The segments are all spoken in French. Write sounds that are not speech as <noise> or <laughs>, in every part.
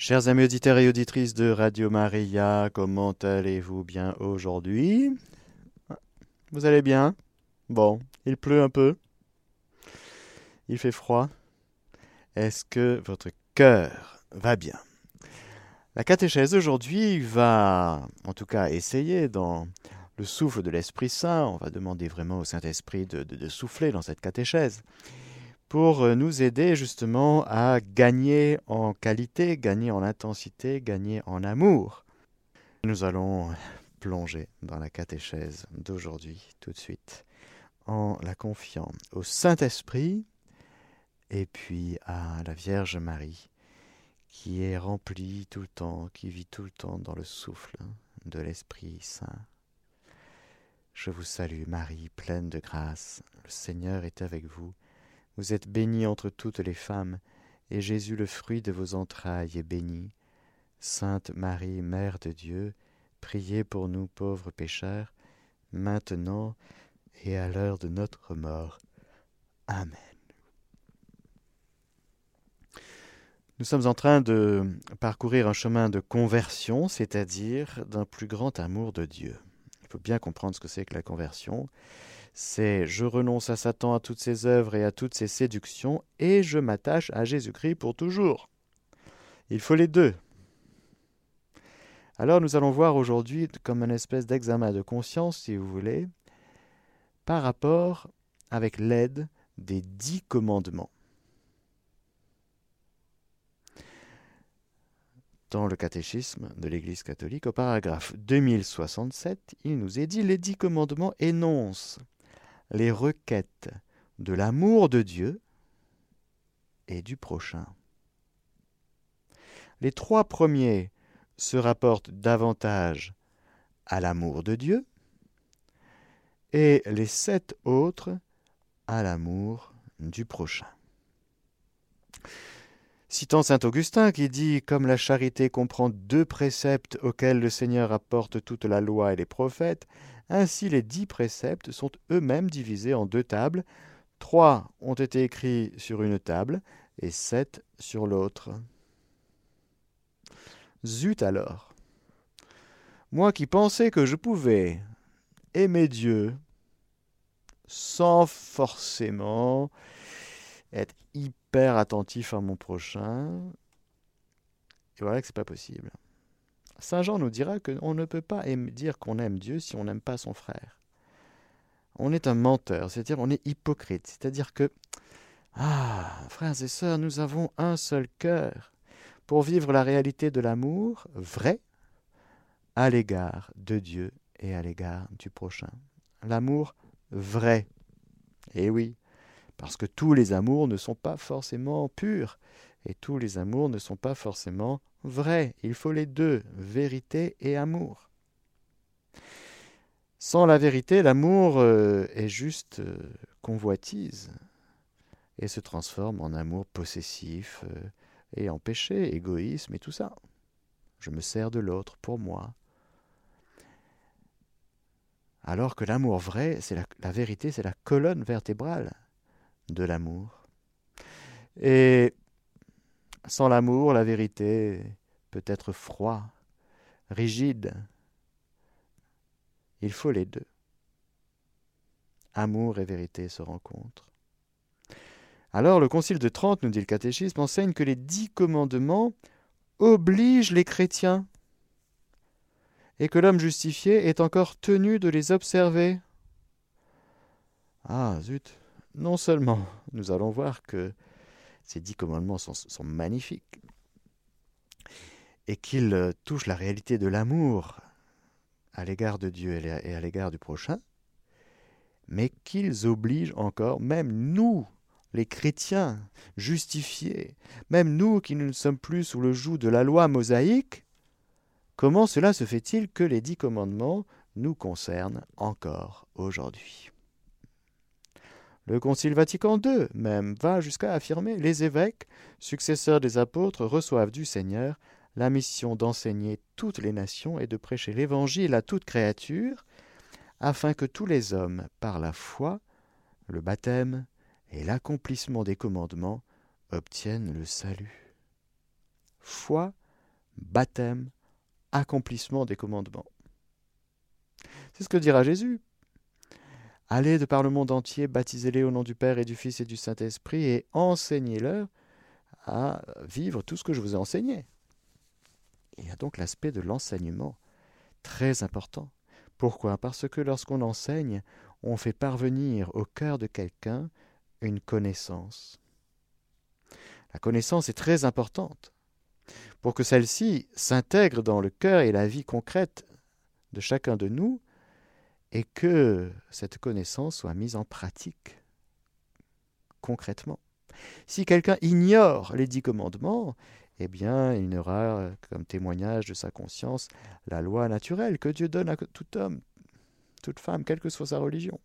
Chers amis auditeurs et auditrices de Radio Maria, comment allez-vous bien aujourd'hui? Vous allez bien? Bon, il pleut un peu. Il fait froid. Est-ce que votre cœur va bien? La catéchèse d'aujourd'hui va, en tout cas, essayer dans le souffle de l'Esprit Saint, on va demander vraiment au Saint-Esprit de, de souffler dans cette catéchèse pour euh, nous aider justement à gagner en qualité, gagner en intensité, gagner en amour. Nous allons plonger dans la catéchèse d'aujourd'hui tout de suite en la confiant au Saint-Esprit et puis à la Vierge Marie qui est remplie tout le temps, qui vit tout le temps dans le souffle de l'Esprit Saint. Je vous salue Marie, pleine de grâce, le Seigneur est avec vous. Vous êtes bénie entre toutes les femmes, et Jésus, le fruit de vos entrailles, est béni. Sainte Marie, Mère de Dieu, priez pour nous pauvres pécheurs, maintenant et à l'heure de notre mort. Amen. Nous sommes en train de parcourir un chemin de conversion, c'est-à-dire d'un plus grand amour de Dieu. Il faut bien comprendre ce que c'est que la conversion c'est je renonce à Satan, à toutes ses œuvres et à toutes ses séductions, et je m'attache à Jésus-Christ pour toujours. Il faut les deux. Alors nous allons voir aujourd'hui comme une espèce d'examen de conscience, si vous voulez, par rapport avec l'aide des dix commandements. Dans le catéchisme de l'Église catholique, au paragraphe 2067, il nous est dit les dix commandements énoncent les requêtes de l'amour de Dieu et du prochain. Les trois premiers se rapportent davantage à l'amour de Dieu et les sept autres à l'amour du prochain. Citant saint Augustin qui dit Comme la charité comprend deux préceptes auxquels le Seigneur apporte toute la loi et les prophètes, ainsi les dix préceptes sont eux-mêmes divisés en deux tables. Trois ont été écrits sur une table et sept sur l'autre. Zut alors Moi qui pensais que je pouvais aimer Dieu sans forcément être hyper attentif à mon prochain, et voilà que c'est pas possible. Saint Jean nous dira qu'on ne peut pas dire qu'on aime Dieu si on n'aime pas son frère. On est un menteur, c'est-à-dire on est hypocrite, c'est-à-dire que, ah, frères et sœurs, nous avons un seul cœur pour vivre la réalité de l'amour vrai à l'égard de Dieu et à l'égard du prochain. L'amour vrai. Eh oui, parce que tous les amours ne sont pas forcément purs, et tous les amours ne sont pas forcément vrai. Il faut les deux, vérité et amour. Sans la vérité, l'amour euh, est juste euh, convoitise et se transforme en amour possessif euh, et en péché, égoïsme et tout ça. Je me sers de l'autre pour moi. Alors que l'amour vrai, c'est la, la vérité, c'est la colonne vertébrale de l'amour. Et sans l'amour, la vérité peut être froid, rigide. Il faut les deux. Amour et vérité se rencontrent. Alors le Concile de Trente, nous dit le catéchisme, enseigne que les dix commandements obligent les chrétiens et que l'homme justifié est encore tenu de les observer. Ah, zut. Non seulement nous allons voir que ces dix commandements sont, magnifiques. Et qu'ils euh, touchent la réalité de l'amour à l'égard de Dieu et à l'égard du prochain, mais qu'ils obligent encore, même nous, les chrétiens justifiés, même nous qui ne sommes plus sous le joug de la loi mosaïque, comment cela se fait-il que les dix commandements nous concernent encore aujourd'hui? Le Concile Vatican II même va jusqu'à affirmer les évêques, successeurs des apôtres, reçoivent du Seigneur la mission d'enseigner toutes les nations et de prêcher l'Évangile à toute créature, afin que tous les hommes, par la foi, le baptême et l'accomplissement des commandements, obtiennent le salut. Foi, baptême, accomplissement des commandements. C'est ce que dira Jésus. Allez de par le monde entier, baptisez-les au nom du Père et du Fils et du Saint-Esprit et enseignez-leur à vivre tout ce que je vous ai enseigné. Il y a donc l'aspect de l'enseignement, très important. Pourquoi? Parce que lorsqu'on enseigne, on fait parvenir au cœur de quelqu'un une connaissance. La connaissance est très importante pour que celle-ci s'intègre dans le cœur et la vie concrète de chacun de nous et que cette connaissance soit mise en pratique concrètement. Si quelqu'un ignore les dix commandements, eh bien, il n'aura comme témoignage de sa conscience la loi naturelle que Dieu donne à tout homme, toute femme, quelle que soit sa religion.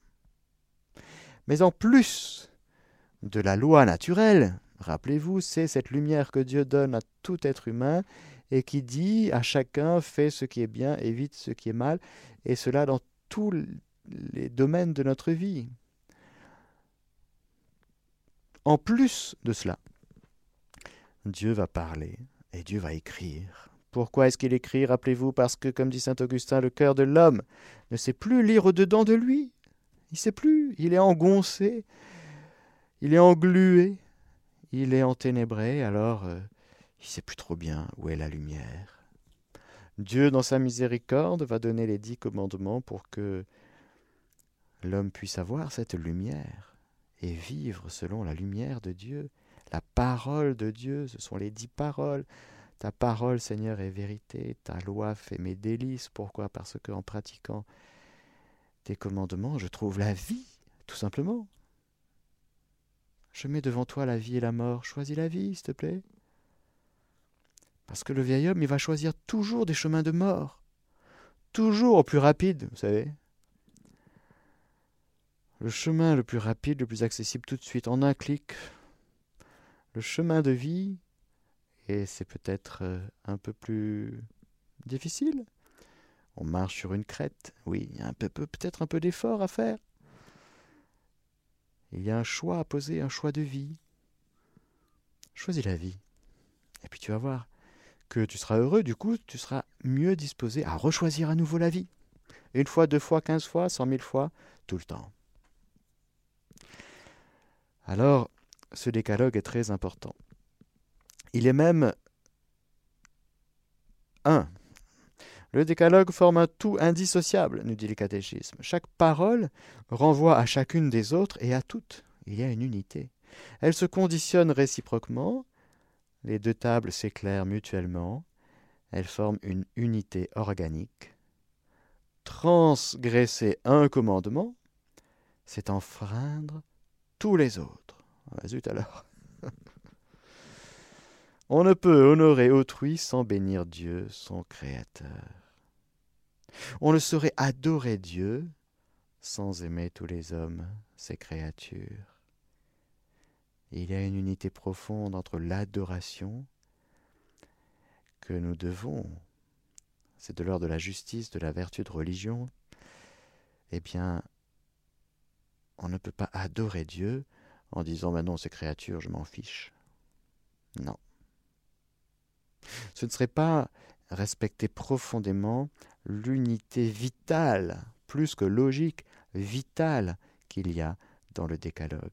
Mais en plus de la loi naturelle, rappelez-vous, c'est cette lumière que Dieu donne à tout être humain et qui dit à chacun fais ce qui est bien, évite ce qui est mal, et cela dans tous les domaines de notre vie. En plus de cela, Dieu va parler et Dieu va écrire. Pourquoi est-ce qu'il écrit Rappelez-vous, parce que, comme dit saint Augustin, le cœur de l'homme ne sait plus lire au-dedans de lui. Il ne sait plus. Il est engoncé, il est englué, il est enténébré, alors euh, il ne sait plus trop bien où est la lumière. Dieu, dans sa miséricorde, va donner les dix commandements pour que l'homme puisse avoir cette lumière et vivre selon la lumière de Dieu. La parole de Dieu, ce sont les dix paroles. Ta parole, Seigneur, est vérité. Ta loi fait mes délices. Pourquoi? Parce que en pratiquant tes commandements, je trouve la vie, tout simplement. Je mets devant toi la vie et la mort. Choisis la vie, s'il te plaît. Parce que le vieil homme, il va choisir toujours des chemins de mort. Toujours au plus rapide, vous savez. Le chemin le plus rapide, le plus accessible tout de suite, en un clic, le chemin de vie, et c'est peut-être euh, un peu plus difficile. On marche sur une crête, oui, il y a peut-être un peu d'effort à faire. Il y a un choix à poser, un choix de vie. Choisis la vie. Et puis tu vas voir tu seras heureux, du coup, tu seras mieux disposé à rechoisir à nouveau la vie. Une fois, deux fois, quinze fois, cent mille fois, tout le temps. Alors, ce décalogue est très important. Il est même un. Le décalogue forme un tout indissociable, nous dit le catéchisme. Chaque parole renvoie à chacune des autres et à toutes. Il y a une unité. Elles se conditionnent réciproquement. Les deux tables s'éclairent mutuellement. Elles forment une unité organique. Transgresser un commandement, c'est enfreindre tous les autres. Ah, zut alors. <laughs> On ne peut honorer autrui sans bénir Dieu, son Créateur. On ne saurait adorer Dieu sans aimer tous les hommes, ses créatures. Il y a une unité profonde entre l'adoration que nous devons, c'est de l'ordre de la justice, de la vertu de religion, eh bien, on ne peut pas adorer Dieu en disant maintenant ces créatures, je m'en fiche. Non. Ce ne serait pas respecter profondément l'unité vitale, plus que logique, vitale qu'il y a dans le décalogue.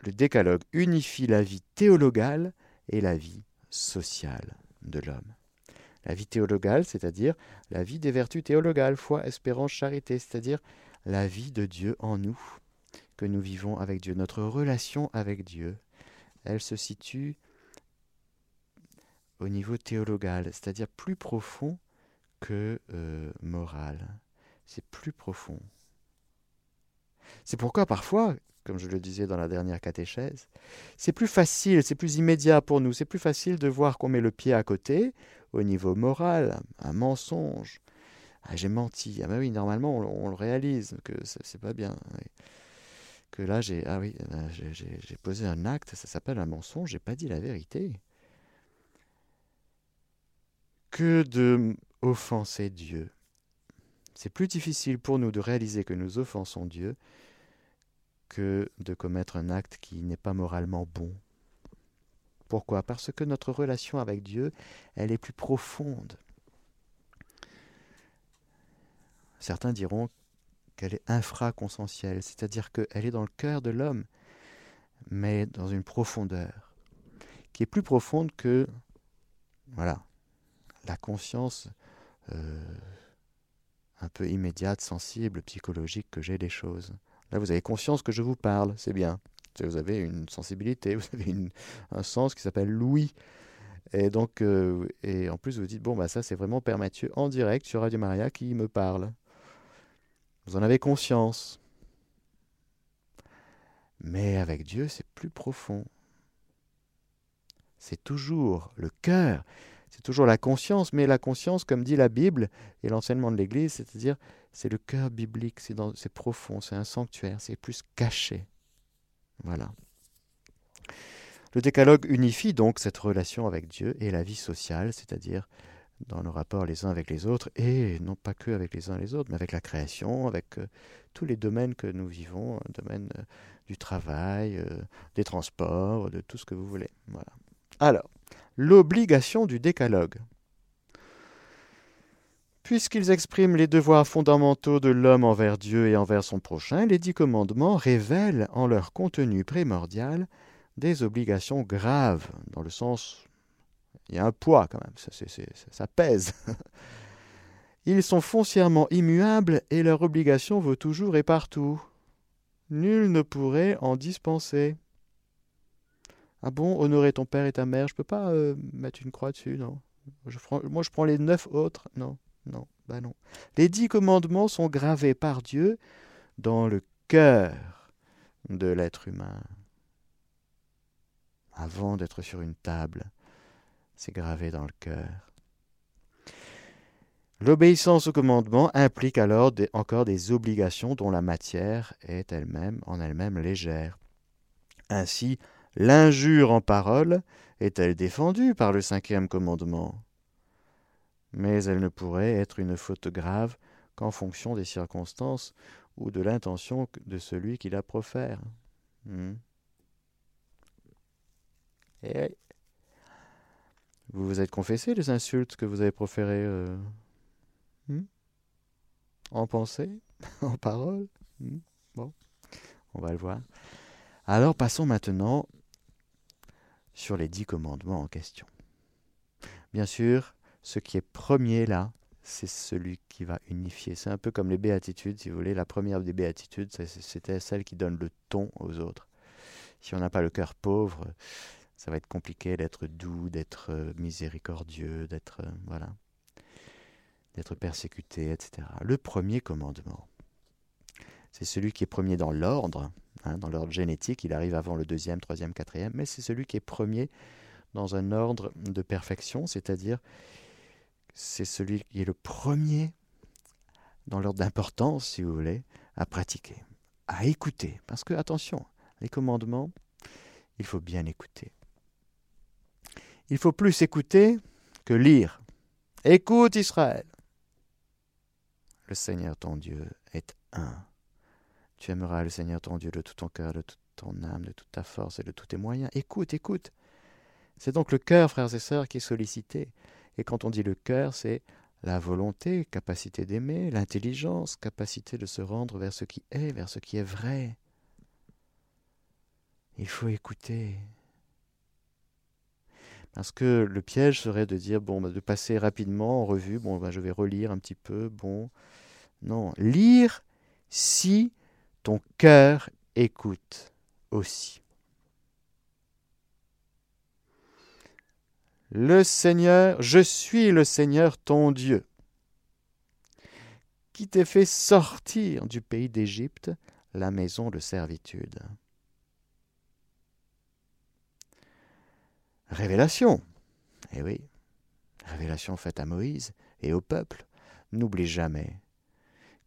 Le décalogue unifie la vie théologale et la vie sociale de l'homme. La vie théologale, c'est-à-dire la vie des vertus théologales, foi, espérance, charité, c'est-à-dire la vie de Dieu en nous, que nous vivons avec Dieu. Notre relation avec Dieu, elle se situe au niveau théologal, c'est-à-dire plus profond que euh, moral. C'est plus profond. C'est pourquoi parfois, comme je le disais dans la dernière catéchèse, c'est plus facile, c'est plus immédiat pour nous, c'est plus facile de voir qu'on met le pied à côté au niveau moral, un mensonge. Ah, j'ai menti. Ah ben oui, normalement on, le réalise que c'est pas bien. Que là j'ai ah oui, euh, j'ai posé un acte, ça s'appelle un mensonge, j'ai pas dit la vérité. Que de offenser Dieu. C'est plus difficile pour nous de réaliser que nous offensons Dieu que de commettre un acte qui n'est pas moralement bon. Pourquoi? Parce que notre relation avec Dieu, elle est plus profonde. Certains diront qu'elle est infraconsentielle, c'est-à-dire qu'elle est dans le cœur de l'homme, mais dans une profondeur qui est plus profonde que voilà la conscience euh, un peu immédiate, sensible, psychologique que j'ai des choses. Là, vous avez conscience que je vous parle, c'est bien. Vous avez une sensibilité, <laughs> vous avez un sens qui s'appelle l'ouïe. Et donc, euh, et en plus, vous dites, bon, bah ça, c'est vraiment Père Mathieu en direct sur Radio Maria qui me parle. Vous en avez conscience. Mais avec Dieu, c'est plus profond. C'est toujours le cœur, c'est toujours la conscience, mais la conscience, comme dit la Bible et l'enseignement de l'Église, c'est-à-dire c'est le cœur biblique, c'est profond, c'est un sanctuaire, c'est plus caché. Voilà. Le décalogue unifie donc cette relation avec Dieu et la vie sociale, c'est-à-dire dans nos rapports les uns avec les autres, et non pas que avec les uns les autres, mais avec la création, avec euh, tous les domaines que nous vivons, le domaine euh, du travail, euh, des transports, de tout ce que vous voulez. Voilà. Alors, l'obligation du décalogue. Puisqu'ils expriment les devoirs fondamentaux de l'homme envers Dieu et envers son prochain, les dix commandements révèlent en leur contenu primordial des obligations graves, dans le sens... Il y a un poids quand même, ça, pèse. <laughs> Ils sont foncièrement immuables et leur obligation vaut toujours et partout. Nul ne pourrait en dispenser. Ah bon, honorer ton père et ta mère, je peux pas euh, mettre une croix dessus, non? Moi je prends les neuf autres, non non, bah non. Les dix commandements sont gravés par Dieu dans le cœur de l'être humain. Avant d'être sur une table, c'est gravé dans le cœur. L'obéissance aux commandements implique alors encore des obligations dont la matière est elle-même en elle-même légère. Ainsi, l'injure en parole est-elle défendue par le cinquième commandement? Mais elle ne pourrait être une faute grave qu'en fonction des circonstances ou de l'intention de celui qui la profère. Hmm. Et vous vous êtes confessé les insultes que vous avez proférées euh, hmm? en pensée, <laughs> en parole? Hmm? Bon, on va le voir. Alors passons maintenant sur les dix commandements en question. Bien sûr, ce qui est premier là, c'est celui qui va unifier. C'est un peu comme les béatitudes, si vous voulez. La première des béatitudes, c'était celle qui donne le ton aux autres. Si on n'a pas le cœur pauvre, ça va être compliqué d'être doux, d'être euh, miséricordieux, d'être euh, voilà, d'être persécuté, etc. Le premier commandement, c'est celui qui est premier dans l'ordre, hein, dans l'ordre génétique. Il arrive avant le deuxième, troisième, quatrième, mais c'est celui qui est premier dans un ordre de perfection, c'est-à-dire c'est celui qui est le premier dans l'ordre d'importance, si vous voulez, à pratiquer, à écouter. Parce que, attention, les commandements, il faut bien écouter. Il faut plus écouter que lire. Écoute Israël. Le Seigneur ton Dieu est un. Tu aimeras le Seigneur ton Dieu de tout ton cœur, de toute ton âme, de toute ta force et de tous tes moyens. Écoute, écoute. C'est donc le cœur, frères et sœurs, qui est sollicité. Et quand on dit le cœur, c'est la volonté, capacité d'aimer, l'intelligence, capacité de se rendre vers ce qui est, vers ce qui est vrai. Il faut écouter. Parce que le piège serait de dire, bon, bah, de passer rapidement en revue, bon, bah, je vais relire un petit peu, bon. Non, lire si ton cœur écoute aussi. Le Seigneur, je suis le Seigneur ton Dieu, qui t'ai fait sortir du pays d'Égypte, la maison de servitude. Révélation. Eh oui, révélation faite à Moïse et au peuple. N'oublie jamais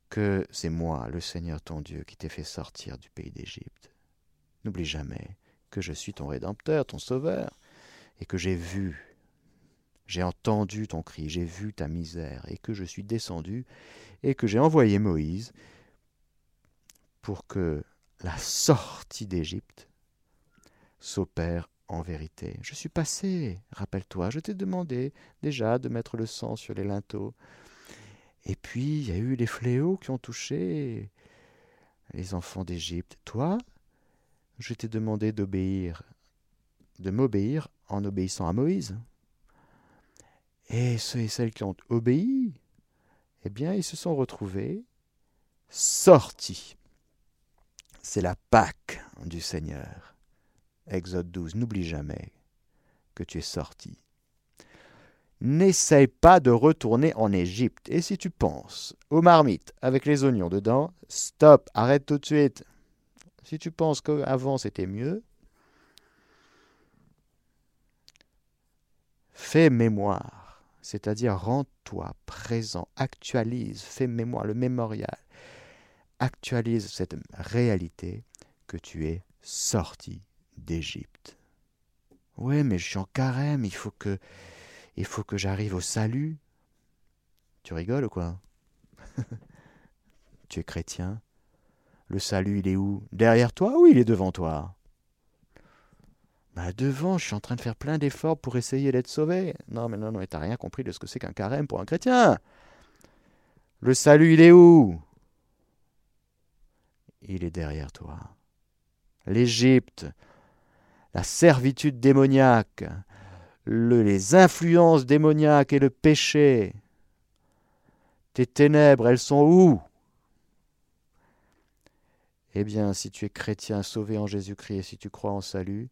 que c'est moi, le Seigneur ton Dieu, qui t'ai fait sortir du pays d'Égypte. N'oublie jamais que je suis ton Rédempteur, ton Sauveur, et que j'ai vu j'ai entendu ton cri, j'ai vu ta misère, et que je suis descendu, et que j'ai envoyé Moïse pour que la sortie d'Égypte s'opère en vérité. Je suis passé, rappelle-toi, je t'ai demandé déjà de mettre le sang sur les linteaux. Et puis, il y a eu les fléaux qui ont touché les enfants d'Égypte. Toi, je t'ai demandé d'obéir, de m'obéir en obéissant à Moïse. Et ceux et celles qui ont obéi, eh bien, ils se sont retrouvés sortis. C'est la Pâque du Seigneur. Exode 12, n'oublie jamais que tu es sorti. N'essaye pas de retourner en Égypte. Et si tu penses aux marmites avec les oignons dedans, stop, arrête tout de suite. Si tu penses qu'avant c'était mieux, fais mémoire, c'est-à-dire rends-toi présent, actualise, fais mémoire, le mémorial, actualise cette réalité que tu es sorti d'Égypte. Oui, mais je suis en carême, il faut que, il faut que j'arrive au salut. Tu rigoles ou quoi? <laughs> Tu es chrétien. Le salut, il est où? Derrière toi ou il est devant toi? Bah devant, je suis en train de faire plein d'efforts pour essayer d'être sauvé. Non, mais non, non, t'as rien compris de ce que c'est qu'un carême pour un chrétien. Le salut, il est où? Il est derrière toi. L'Égypte, la servitude démoniaque, les influences démoniaques et le péché. Tes ténèbres, elles sont où? Eh bien, si tu es chrétien sauvé en Jésus-Christ si tu crois en salut,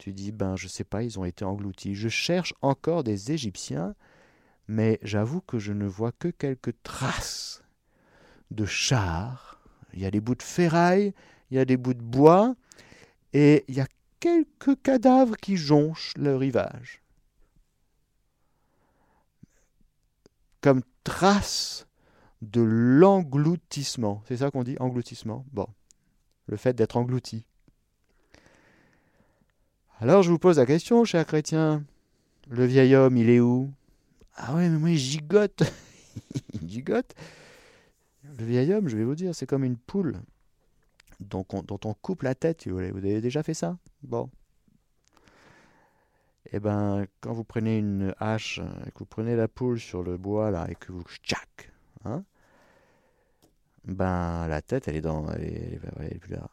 tu dis, ben je sais pas, ils ont été engloutis. Je cherche encore des Égyptiens, mais j'avoue que je ne vois que quelques traces de chars. Il y a des bouts de ferraille, il y a des bouts de bois, et il y a quelques cadavres qui jonchent le rivage. Comme trace de l'engloutissement. C'est ça qu'on dit, engloutissement? Bon, le fait d'être englouti. Alors je vous pose la question, cher chrétien. Le vieil homme, il est où? Ah ouais, mais moi, il gigote. <laughs> il gigote? Le vieil homme, je vais vous dire, c'est comme une poule dont on, dont on coupe la tête. Vous avez déjà fait ça? Bon. Eh ben, quand vous prenez une hache et que vous prenez la poule sur le bois là et que vous tchac, hein, ben la tête elle est dans, elle est, elle est plus là.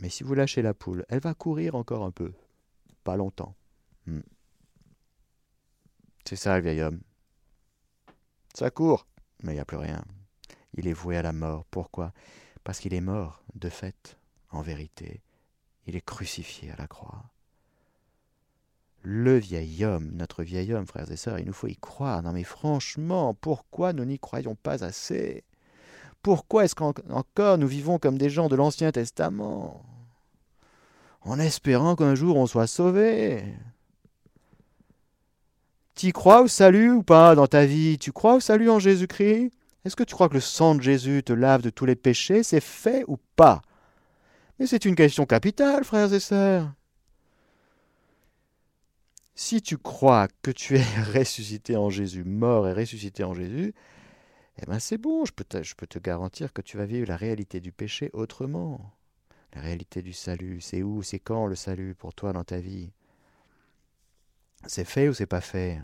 Mais si vous lâchez la poule, elle va courir encore un peu, pas longtemps. Hmm. C'est ça le vieil homme. Ça court, mais il n'y a plus rien. Il est voué à la mort. Pourquoi? Parce qu'il est mort, de fait, en vérité. Il est crucifié à la croix. Le vieil homme, notre vieil homme, frères et sœurs, il nous faut y croire. Non mais franchement, pourquoi nous n'y croyons pas assez? Pourquoi est-ce qu'encore nous vivons comme des gens de l'Ancien Testament? En espérant qu'un jour on soit sauvé. Tu crois au salut ou pas dans ta vie? Tu crois au salut en Jésus-Christ? Est-ce que tu crois que le sang de Jésus te lave de tous les péchés? C'est fait ou pas? Mais c'est une question capitale, frères et sœurs. Si tu crois que tu es <laughs> ressuscité en Jésus, mort et ressuscité en Jésus, eh ben c'est bon, je peux te garantir que tu vas vivre la réalité du péché autrement. La réalité du salut, c'est où, c'est quand le salut pour toi dans ta vie? C'est fait ou c'est pas fait?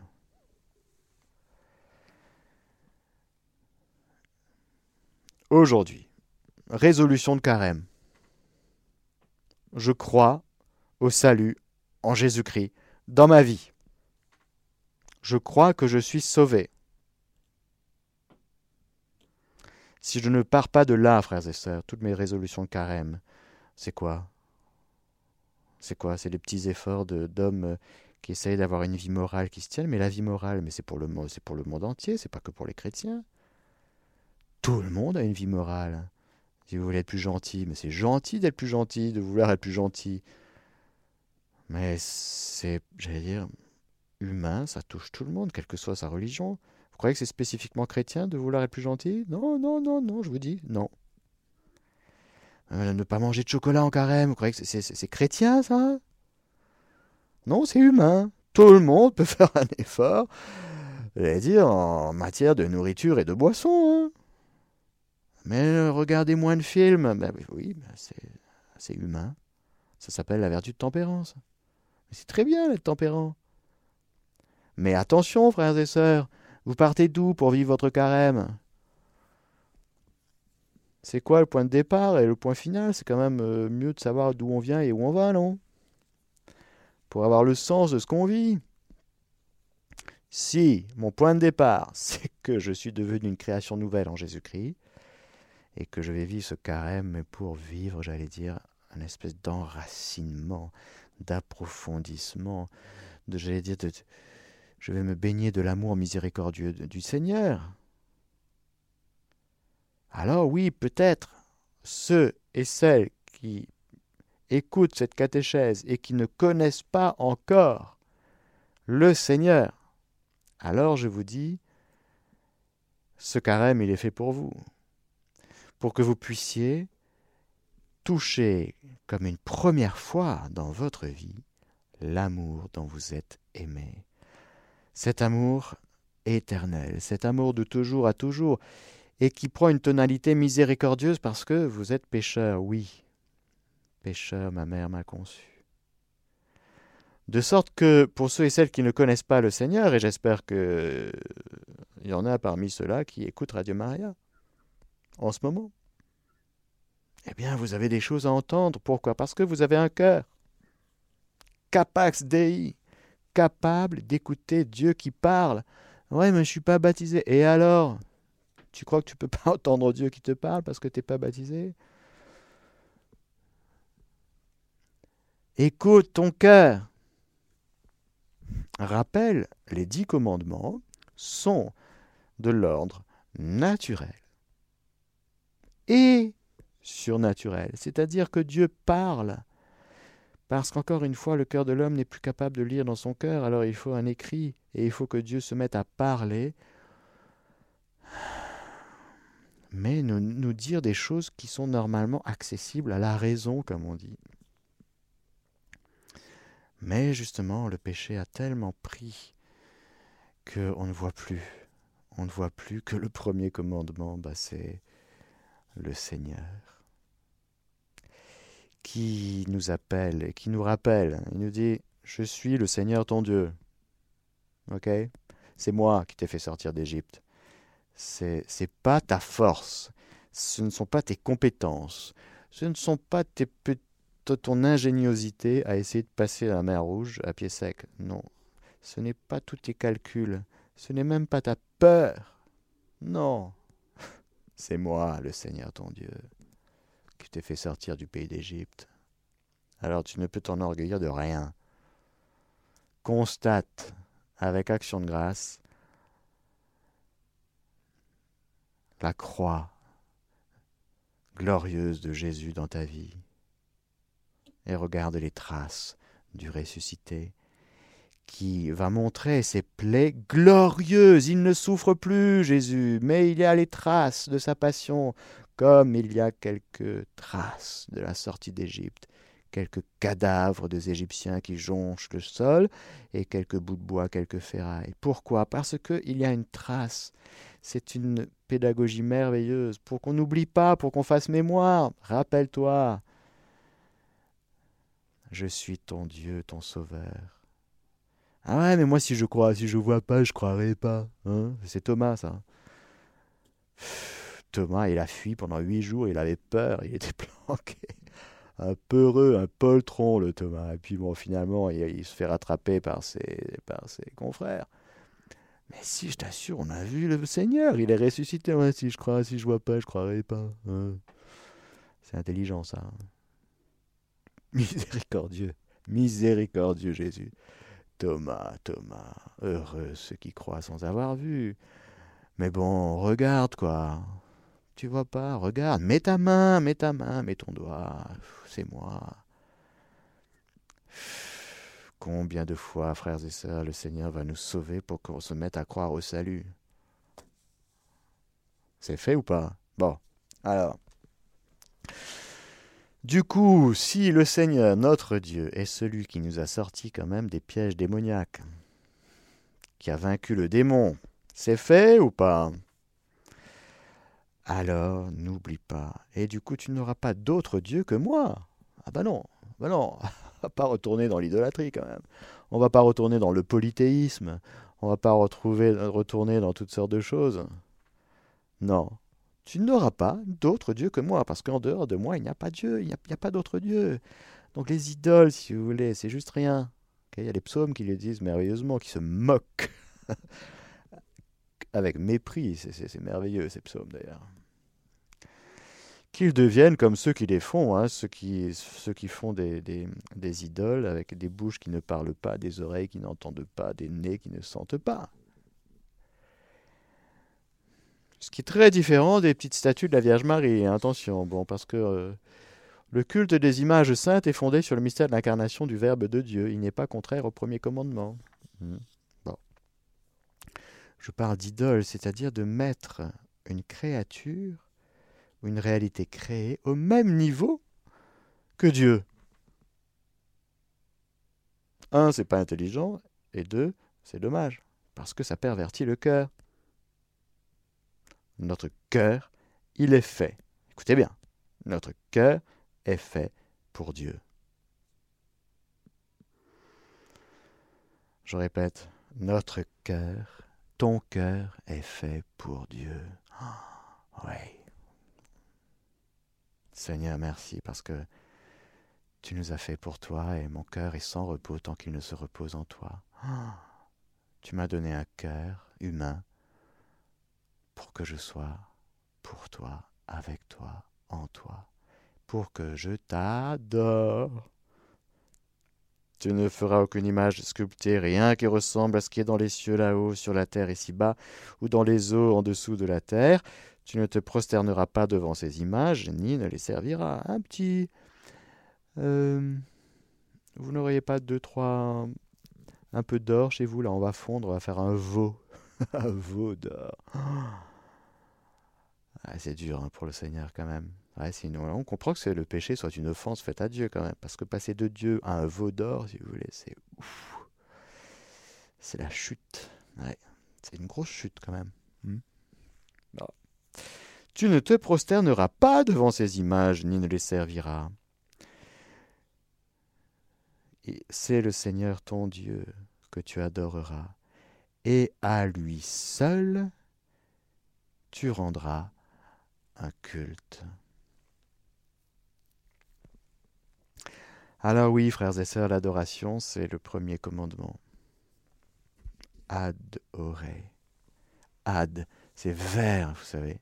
Aujourd'hui, résolution de carême. Je crois au salut en Jésus-Christ dans ma vie. Je crois que je suis sauvé. Si je ne pars pas de là, frères et sœurs, toutes mes résolutions de carême, c'est quoi? C'est quoi? C'est des petits efforts d'hommes qui essayent d'avoir une vie morale qui se tienne, mais la vie morale, mais c'est pour le pour le monde entier, c'est pas que pour les chrétiens. Tout le monde a une vie morale. Si vous voulez être plus gentil, mais c'est gentil d'être plus gentil, de vouloir être plus gentil. Mais c'est, j'allais dire, humain, ça touche tout le monde, quelle que soit sa religion. Vous croyez que c'est spécifiquement chrétien de vouloir être plus gentil? Non, non, non, non, je vous dis, non. Euh, ne pas manger de chocolat en carême, vous croyez que c'est chrétien ça? Non, c'est humain. Tout le monde peut <laughs> faire un effort, j'allais dire, en matière de nourriture et de boisson. Hein. Mais euh, regardez moins de films, ben, oui, ben, c'est humain. Ça s'appelle la vertu de tempérance. C'est très bien d'être tempérant. Mais attention, frères et sœurs, vous partez d'où pour vivre votre carême? C'est quoi le point de départ et le point final? C'est quand même euh, mieux de savoir d'où on vient et où on va, non? Pour avoir le sens de ce qu'on vit. Si mon point de départ, <laughs> c'est que je suis devenu une création nouvelle en Jésus-Christ, et que je vais vivre ce carême pour vivre, j'allais dire, un espèce d'enracinement, d'approfondissement, de, j'allais dire, je vais me baigner de l'amour miséricordieux du Seigneur. Alors oui, peut-être ceux et celles qui écoutent cette catéchèse et qui ne connaissent pas encore le Seigneur, alors je vous dis, ce carême, il est fait pour vous, pour que vous puissiez toucher comme une première fois dans votre vie l'amour dont vous êtes aimé. Cet amour éternel, cet amour de toujours à toujours, et qui prend une tonalité miséricordieuse parce que vous êtes pécheur, oui. Pécheur, ma mère m'a conçu. De sorte que pour ceux et celles qui ne connaissent pas le Seigneur, et j'espère qu'il y en a parmi ceux-là qui écoutent Radio Maria en ce moment, eh bien, vous avez des choses à entendre. Pourquoi? Parce que vous avez un cœur. Capax Dei, capable d'écouter Dieu qui parle. Ouais, mais je ne suis pas baptisé. Et alors? Tu crois que tu ne peux <laughs> pas entendre Dieu qui te parle parce que tu n'es pas baptisé? Écoute ton cœur. Rappelle, les dix commandements sont de l'ordre naturel et surnaturel. C'est-à-dire que Dieu parle. Parce qu'encore une fois, le cœur de l'homme n'est plus capable de lire dans son cœur, alors il faut un écrit, et il faut que Dieu se mette à parler, mais nous, nous dire des choses qui sont normalement accessibles à la raison, comme on dit. Mais justement, le péché a tellement pris qu'on ne voit plus. On ne voit plus que le premier commandement, bah, c'est le Seigneur qui nous appelle et qui nous rappelle. Il nous dit Je suis le Seigneur ton Dieu. Ok? C'est moi qui t'ai fait sortir d'Égypte. C'est, c'est pas ta force. Ce ne sont pas tes compétences. Ce ne sont pas tes, ton ingéniosité à essayer de passer la mer Rouge à pied sec. Non. Ce n'est pas tous tes calculs. Ce n'est même pas ta peur. Non. <laughs> C'est moi, le Seigneur ton Dieu qui t'ai fait sortir du pays d'Égypte. Alors tu ne peux t'enorgueillir de rien. Constate avec action de grâce la croix glorieuse de Jésus dans ta vie et regarde les traces du ressuscité qui va montrer ses plaies glorieuses. Il ne souffre plus, Jésus, mais il y a les traces de sa passion comme il y a quelques traces de la sortie d'Égypte, quelques cadavres des Égyptiens qui jonchent le sol, et quelques bouts de bois, quelques ferrailles. Pourquoi? Parce qu'il y a une trace. C'est une pédagogie merveilleuse, pour qu'on n'oublie pas, pour qu'on fasse mémoire. Rappelle-toi, je suis ton Dieu, ton Sauveur. Ah ouais, mais moi si je crois, si je vois pas, je croirai pas. Hein C'est Thomas, ça. Thomas, il a fui pendant huit jours, il avait peur, il était <laughs> planqué. Un peureux, un poltron, le Thomas. Et puis bon, finalement, il, se fait rattraper par ses, par ses confrères. Mais si, je t'assure, on a vu le Seigneur, il est ressuscité. Ouais, si je crois, si je vois pas, je croirai pas. Hein. C'est intelligent, ça. Miséricordieux, miséricordieux Jésus. Thomas, Thomas, heureux ceux qui croient sans avoir vu. Mais bon, regarde quoi. Tu vois pas? Regarde, mets ta main, mets ta main, mets ton doigt. C'est moi. Combien de fois, frères et sœurs, le Seigneur va nous sauver pour qu'on se mette à croire au salut? C'est fait ou pas? Bon, alors. Du coup, si le Seigneur, notre Dieu, est celui qui nous a sortis quand même des pièges démoniaques, qui a vaincu le démon, c'est fait ou pas? Alors n'oublie pas. Et du coup, tu n'auras pas d'autre Dieu que moi? Ah bah non, bah non. <laughs> va pas retourner dans l'idolâtrie quand même. On va pas retourner dans le polythéisme. On va pas retrouver, retourner dans toutes sortes de choses. Non. Tu n'auras pas d'autre Dieu que moi, parce qu'en dehors de moi, il n'y a pas Dieu, il n'y a, pas d'autre Dieu. Donc les idoles, si vous voulez, c'est juste rien. Il y a les psaumes qui le disent merveilleusement, qui se moquent <laughs> avec mépris. C'est merveilleux ces psaumes d'ailleurs qu'ils deviennent comme ceux qui les font, hein, ceux, qui, font des, idoles avec des bouches qui ne parlent pas, des oreilles qui n'entendent pas, des nez qui ne sentent pas. Ce qui est très différent des petites statues de la Vierge Marie, hein, attention, bon, parce que euh, le culte des images saintes est fondé sur le mystère de l'incarnation du Verbe de Dieu. Il n'est pas contraire au premier commandement. Hmm. Bon. Je parle d'idole, c'est-à-dire de mettre une créature une réalité créée au même niveau que Dieu. Un, c'est pas intelligent, et deux, c'est dommage, parce que ça pervertit le cœur. Notre cœur, il est fait. Écoutez bien, notre cœur est fait pour Dieu. Je répète, notre cœur, ton cœur est fait pour Dieu. Oh, oui. Seigneur, merci parce que tu nous as fait pour toi et mon cœur est sans repos tant qu'il ne se repose en toi. <gasps> tu m'as donné un cœur humain pour que je sois pour toi, avec toi, en toi, pour que je t'adore. Tu ne feras aucune image sculptée, rien qui ressemble à ce qui est dans les cieux là-haut, sur la terre ici-bas, ou dans les eaux en dessous de la terre. Tu ne te prosterneras pas devant ces images, ni ne les serviras. Un petit... Euh, vous n'auriez pas deux, trois... Un peu d'or chez vous, là, on va fondre, on va faire un veau. <laughs> un veau d'or. Ah, c'est dur hein, pour le Seigneur quand même. sinon, on comprend que le péché soit une offense faite à Dieu quand même. Parce que passer de Dieu à un veau d'or, si vous voulez, c'est ouf. C'est la chute. C'est une grosse chute quand même. Hmm. Tu ne te prosterneras pas devant ces images, ni ne les serviras. C'est le Seigneur ton Dieu que tu adoreras, et à lui seul tu rendras un culte. Alors oui, frères et sœurs, l'adoration, c'est le premier commandement. Adorer. Ad, c'est vers, vous savez.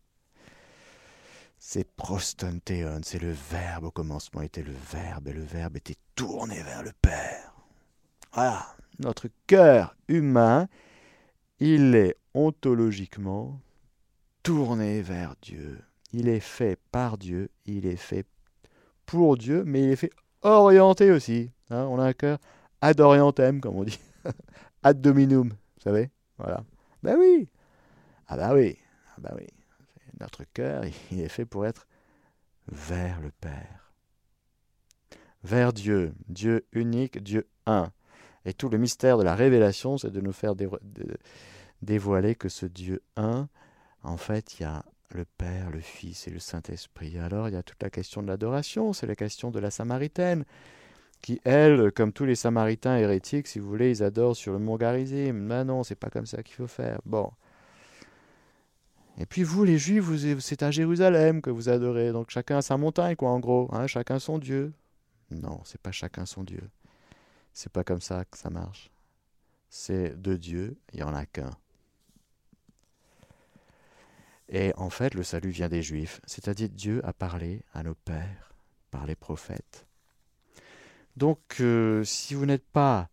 C'est prostonteon, c'est le verbe. Au commencement était le verbe, et le verbe était tourné vers le Père. Voilà, notre cœur humain, il est ontologiquement tourné vers Dieu. Il est fait par Dieu, il est fait pour Dieu, mais il est fait orienté aussi. Hein. on a un cœur ad orientem, comme on dit. <laughs> ad dominum, vous savez? Voilà. Ben oui Ah ben oui Ah ben oui notre cœur, il est fait pour être vers le Père, vers Dieu, Dieu unique, Dieu un. Et tout le mystère de la révélation, c'est de nous faire dévoiler que ce Dieu un, en fait, il y a le Père, le Fils et le Saint-Esprit. Alors, il y a toute la question de l'adoration, c'est la question de la Samaritaine, qui, elle, comme tous les Samaritains hérétiques, si vous voulez, ils adorent sur le mont Garizim. Mais non, c'est pas comme ça qu'il faut faire. Bon. Et puis vous, les Juifs, c'est à Jérusalem que vous adorez. Donc chacun a sa montagne, quoi, en gros. Hein, chacun son Dieu. Non, c'est pas chacun son Dieu. C'est pas comme ça que ça marche. C'est de Dieu, il n'y en a qu'un. Et en fait, le salut vient des Juifs, c'est-à-dire Dieu a parlé à nos pères par les prophètes. Donc, euh, si vous n'êtes pas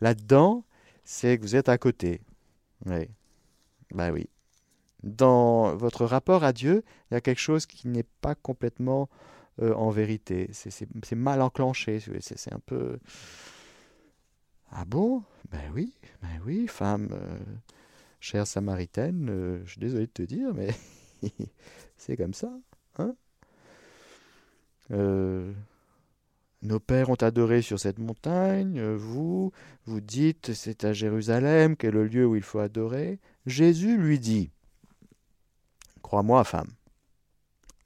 là-dedans, c'est que vous êtes à côté. Oui. Ben oui dans votre rapport à Dieu, il y a quelque chose qui n'est pas complètement euh, en vérité. C'est mal enclenché. C'est un peu. Ah bon? Ben oui, ben oui, femme, euh, chère samaritaine, euh, je suis désolé de te dire, mais <laughs> c'est comme ça. Hein? Nos pères ont adoré sur cette montagne, vous, vous dites c'est à Jérusalem qu'est le lieu où il faut adorer. Jésus lui dit Crois-moi, femme,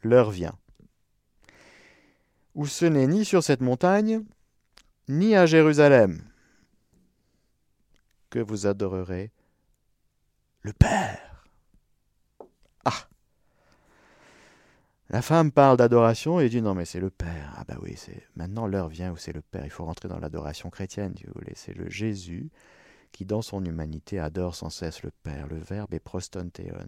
l'heure vient où ce n'est ni sur cette montagne, ni à Jérusalem que vous adorerez le Père. Ah La femme parle d'adoration et dit non mais c'est le Père. Ah bah oui, maintenant l'heure vient où c'est le Père. Il faut rentrer dans l'adoration chrétienne, si vous voulez. C'est le Jésus qui dans son humanité adore sans cesse le Père. Le Verbe est prostontéon.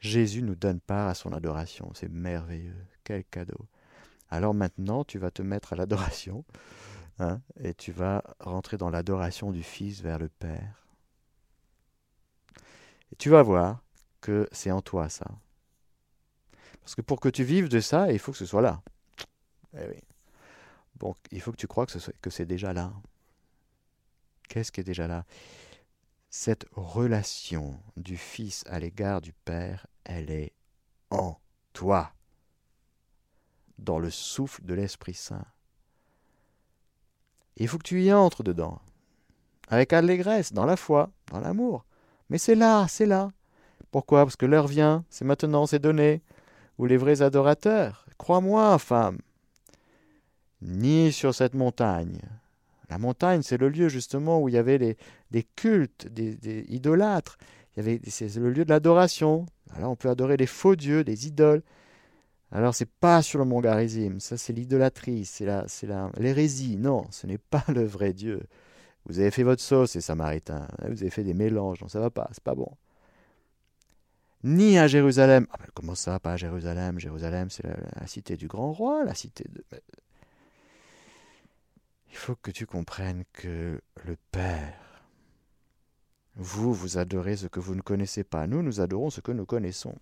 Jésus nous donne part à son adoration. C'est merveilleux. Quel cadeau. Alors maintenant, tu vas te mettre à l'adoration hein, et tu vas rentrer dans l'adoration du Fils vers le Père. Et tu vas voir que c'est en toi ça. Parce que pour que tu vives de ça, il faut que ce soit là. Eh oui. Bon, il faut que tu crois que c'est déjà là. Qu'est-ce qui est déjà là? Cette relation du Fils à l'égard du Père, elle est en toi, dans le souffle de l'Esprit Saint. Il faut que tu y entres dedans, avec allégresse, dans la foi, dans l'amour. Mais c'est là, c'est là. Pourquoi? Parce que l'heure vient, c'est maintenant, c'est donné. Ou les vrais adorateurs, crois-moi, femme, ni sur cette montagne. La montagne, c'est le lieu justement où il y avait les, des cultes, des, idolâtres. Il y avait, c'est le lieu de l'adoration. Alors on peut adorer les faux dieux, des idoles. Alors c'est pas sur le mont Garizim, ça c'est l'idolâtrie, c'est la, c'est la, l'hérésie. Non, ce n'est pas le vrai Dieu. Vous avez fait votre sauce, les Samaritains. Vous avez fait des mélanges, donc ça va pas, c'est pas bon. Ni à Jérusalem. Ah comment ça, pas à Jérusalem? Jérusalem, c'est la, cité du grand roi, la cité de. Il faut que tu comprennes que le Père, vous, vous adorez ce que vous ne connaissez pas. Nous, nous adorons ce que nous connaissons.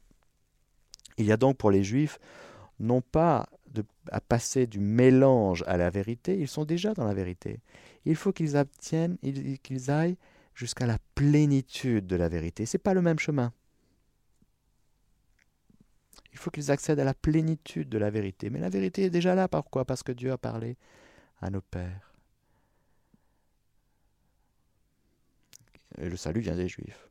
Il y a donc pour les Juifs non pas à passer du mélange à la vérité, ils sont déjà dans la vérité il faut qu'ils obtiennent, qu'ils aillent jusqu'à la plénitude de la vérité. Ce n'est pas le même chemin. Il faut qu'ils accèdent à la plénitude de la vérité. Mais la vérité est déjà là. Pourquoi? Parce que Dieu a parlé à nos pères. Le salut vient des Juifs.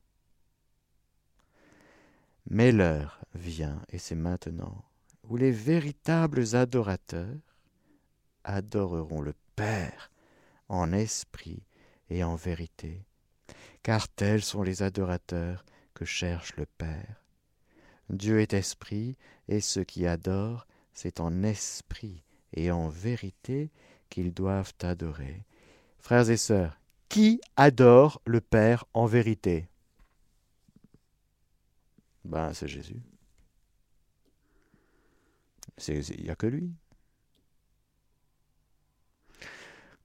Mais l'heure vient, et c'est maintenant, où les véritables adorateurs adoreront le Père en esprit et en vérité, car tels sont les adorateurs que cherche le Père. Dieu est esprit, et ceux qui adorent, c'est en esprit et en vérité qu'ils doivent adorer. Frères et sœurs, qui adore le Père en vérité? Ben, c'est Jésus. Il n'y a que lui.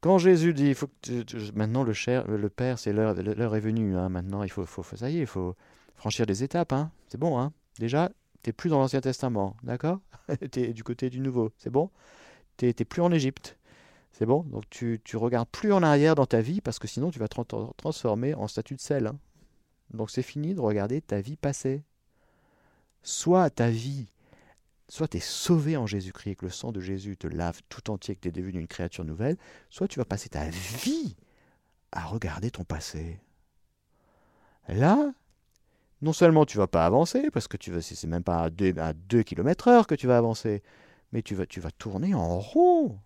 Quand Jésus dit, faut que maintenant le, cher, le Père, c'est l'heure, l'heure est venue, hein, maintenant il faut, ça y est, il faut franchir des étapes, hein, c'est bon, hein. Déjà, t'es plus dans l'Ancien Testament, d'accord? <laughs> T'es du côté du Nouveau, c'est bon? T'es plus en Égypte, c'est bon? Donc tu, tu regardes plus en arrière dans ta vie parce que sinon tu vas te transformer en statut de sel. Hein. Donc c'est fini de regarder ta vie passée. Soit ta vie soit tu es sauvé en Jésus-Christ et que le sang de Jésus te lave tout entier, que tu es devenu une créature nouvelle, soit tu vas passer ta vie à regarder ton passé. Là, non seulement tu vas pas avancer, parce que tu vas, c'est même pas à 2, à km heure que tu vas avancer, mais tu vas, tu vas tourner en rond.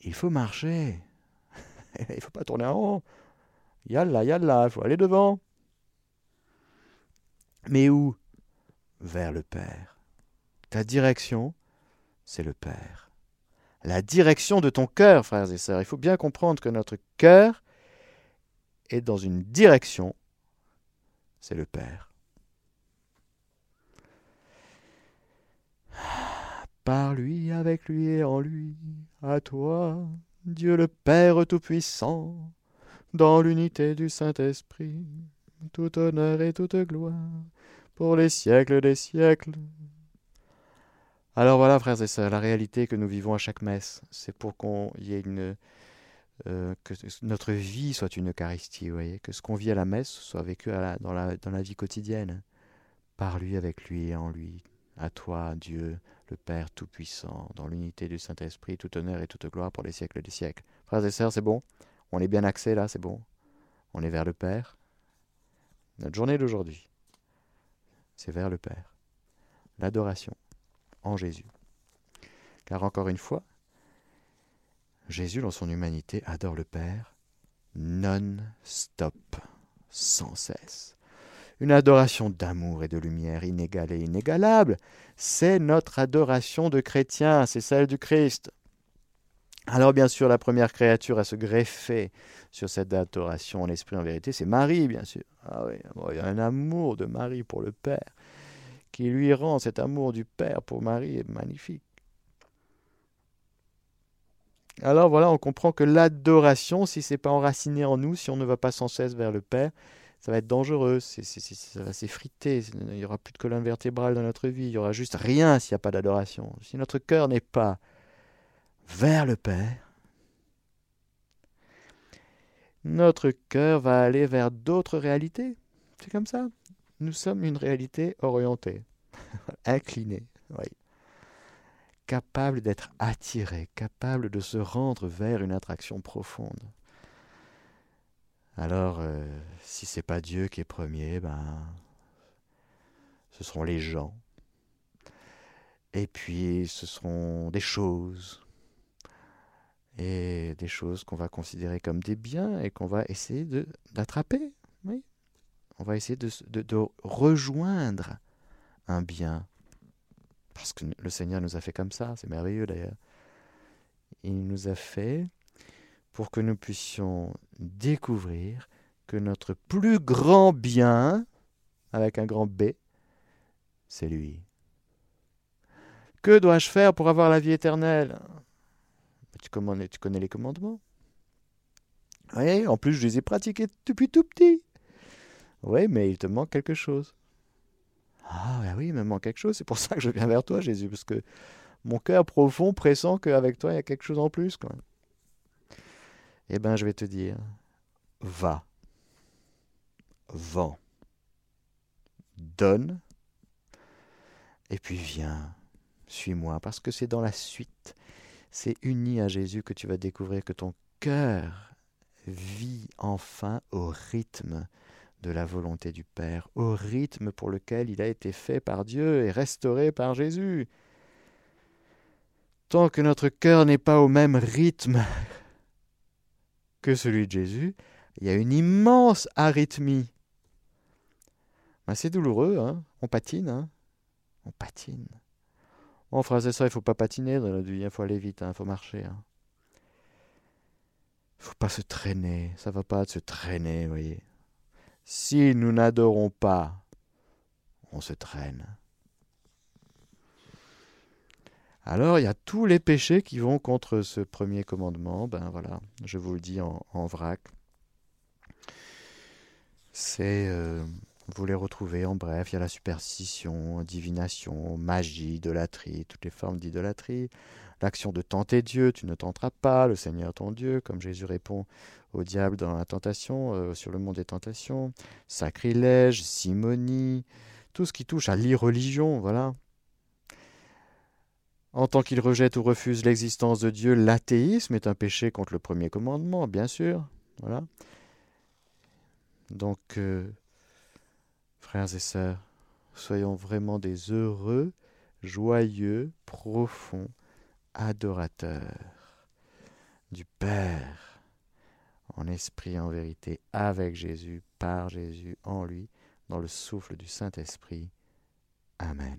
Il faut marcher. <laughs> il faut pas tourner en rond. Yalla, yalla, il faut aller devant. Mais où? Vers le Père. Ta direction, c'est le Père. La direction de ton cœur, frères et sœurs. Il faut bien comprendre que notre cœur est dans une direction, c'est le Père. Par lui, avec lui et en lui, à toi, Dieu le Père Tout-Puissant, dans l'unité du Saint-Esprit, tout honneur et toute gloire pour les siècles des siècles. Alors voilà, frères et sœurs, la réalité que nous vivons à chaque messe, c'est pour qu'on y ait une euh, que notre vie soit une Eucharistie, vous voyez, que ce qu'on vit à la messe soit vécu dans, la, dans la vie quotidienne, par lui, avec lui et en lui. À toi, Dieu, le Père Tout-Puissant, dans l'unité du Saint-Esprit, tout honneur et toute gloire pour les siècles des siècles. Frères et sœurs, c'est bon? On est bien axé là, c'est bon? On est vers le Père? Notre journée d'aujourd'hui c'est vers le Père. L'adoration en Jésus. Car encore une fois, Jésus, dans son humanité, adore le Père non-stop, sans cesse. Une adoration d'amour et de lumière inégalée, inégalable. C'est notre adoration de chrétien, c'est celle du Christ. Alors bien sûr, la première créature à se greffer sur cette adoration en esprit en vérité, c'est Marie, bien sûr. Ah oui, il y a un amour de Marie pour le Père qui lui rend cet amour du Père pour Marie est magnifique. Alors voilà, on comprend que l'adoration, si c'est pas enraciné en nous, si on ne va pas sans cesse vers le Père, ça va être dangereux, ça va s'effriter, il n'y aura plus de colonne vertébrale dans notre vie, il y aura juste rien s'il n'y a pas d'adoration. Si notre cœur n'est pas vers le Père, notre cœur va aller vers d'autres réalités. C'est comme ça. Nous sommes une réalité orientée, <laughs> inclinée, capable d'être attiré, capable de se rendre vers une attraction profonde. Alors, euh, si c'est pas Dieu qui est premier, ben, ce seront les gens. Et puis, ce seront des choses. Et des choses qu'on va considérer comme des biens et qu'on va essayer d'attraper. On va essayer de rejoindre un bien. Parce que le Seigneur nous a fait comme ça, c'est merveilleux d'ailleurs. Il nous a fait pour que nous puissions découvrir que notre plus grand bien, avec un grand B, c'est lui. Que dois-je faire pour avoir la vie éternelle? Tu, connais les commandements. Oui, en plus je les ai pratiqués depuis tout petit. Oui, mais il te manque quelque chose. Ah ben oui, il me manque quelque chose, c'est pour ça que je viens vers toi, Jésus, parce que mon cœur profond pressent qu'avec toi, il y a quelque chose en plus. Eh bien je vais te dire, va, vends, donne, et puis viens, suis-moi, parce que c'est dans la suite, c'est uni à Jésus que tu vas découvrir que ton cœur vit enfin au rythme de la volonté du Père, au rythme pour lequel il a été fait par Dieu et restauré par Jésus. Tant que notre cœur n'est pas au même rythme que celui de Jésus, il y a une immense arythmie. Ben, c'est douloureux, hein on patine, hein on patine. Bon, frères et sœurs, il faut pas patiner dans la vie, il faut aller vite, il hein, faut marcher. Hein. Il ne faut pas se traîner, ça va pas de se traîner, vous. Si nous n'adorons pas, on se traîne. Alors il y a tous les péchés qui vont contre ce premier commandement. Ben voilà, je vous le dis en, vrac. C'est, euh, vous les retrouvez en bref. Il y a la superstition, divination, magie, idolâtrie, toutes les formes d'idolâtrie. L'action de tenter Dieu, tu ne tenteras pas le Seigneur ton Dieu, comme Jésus répond au diable dans la tentation, euh, sur le monde des tentations. Sacrilège, simonie, tout ce qui touche à l'irreligion, voilà. En tant qu'il rejette ou refuse l'existence de Dieu, l'athéisme est un péché contre le premier commandement, bien sûr. Voilà. Donc, euh, frères et sœurs, soyons vraiment des heureux, joyeux, profonds adorateurs du Père, en esprit, en vérité, avec Jésus, par Jésus, en lui, dans le souffle du Saint-Esprit. Amen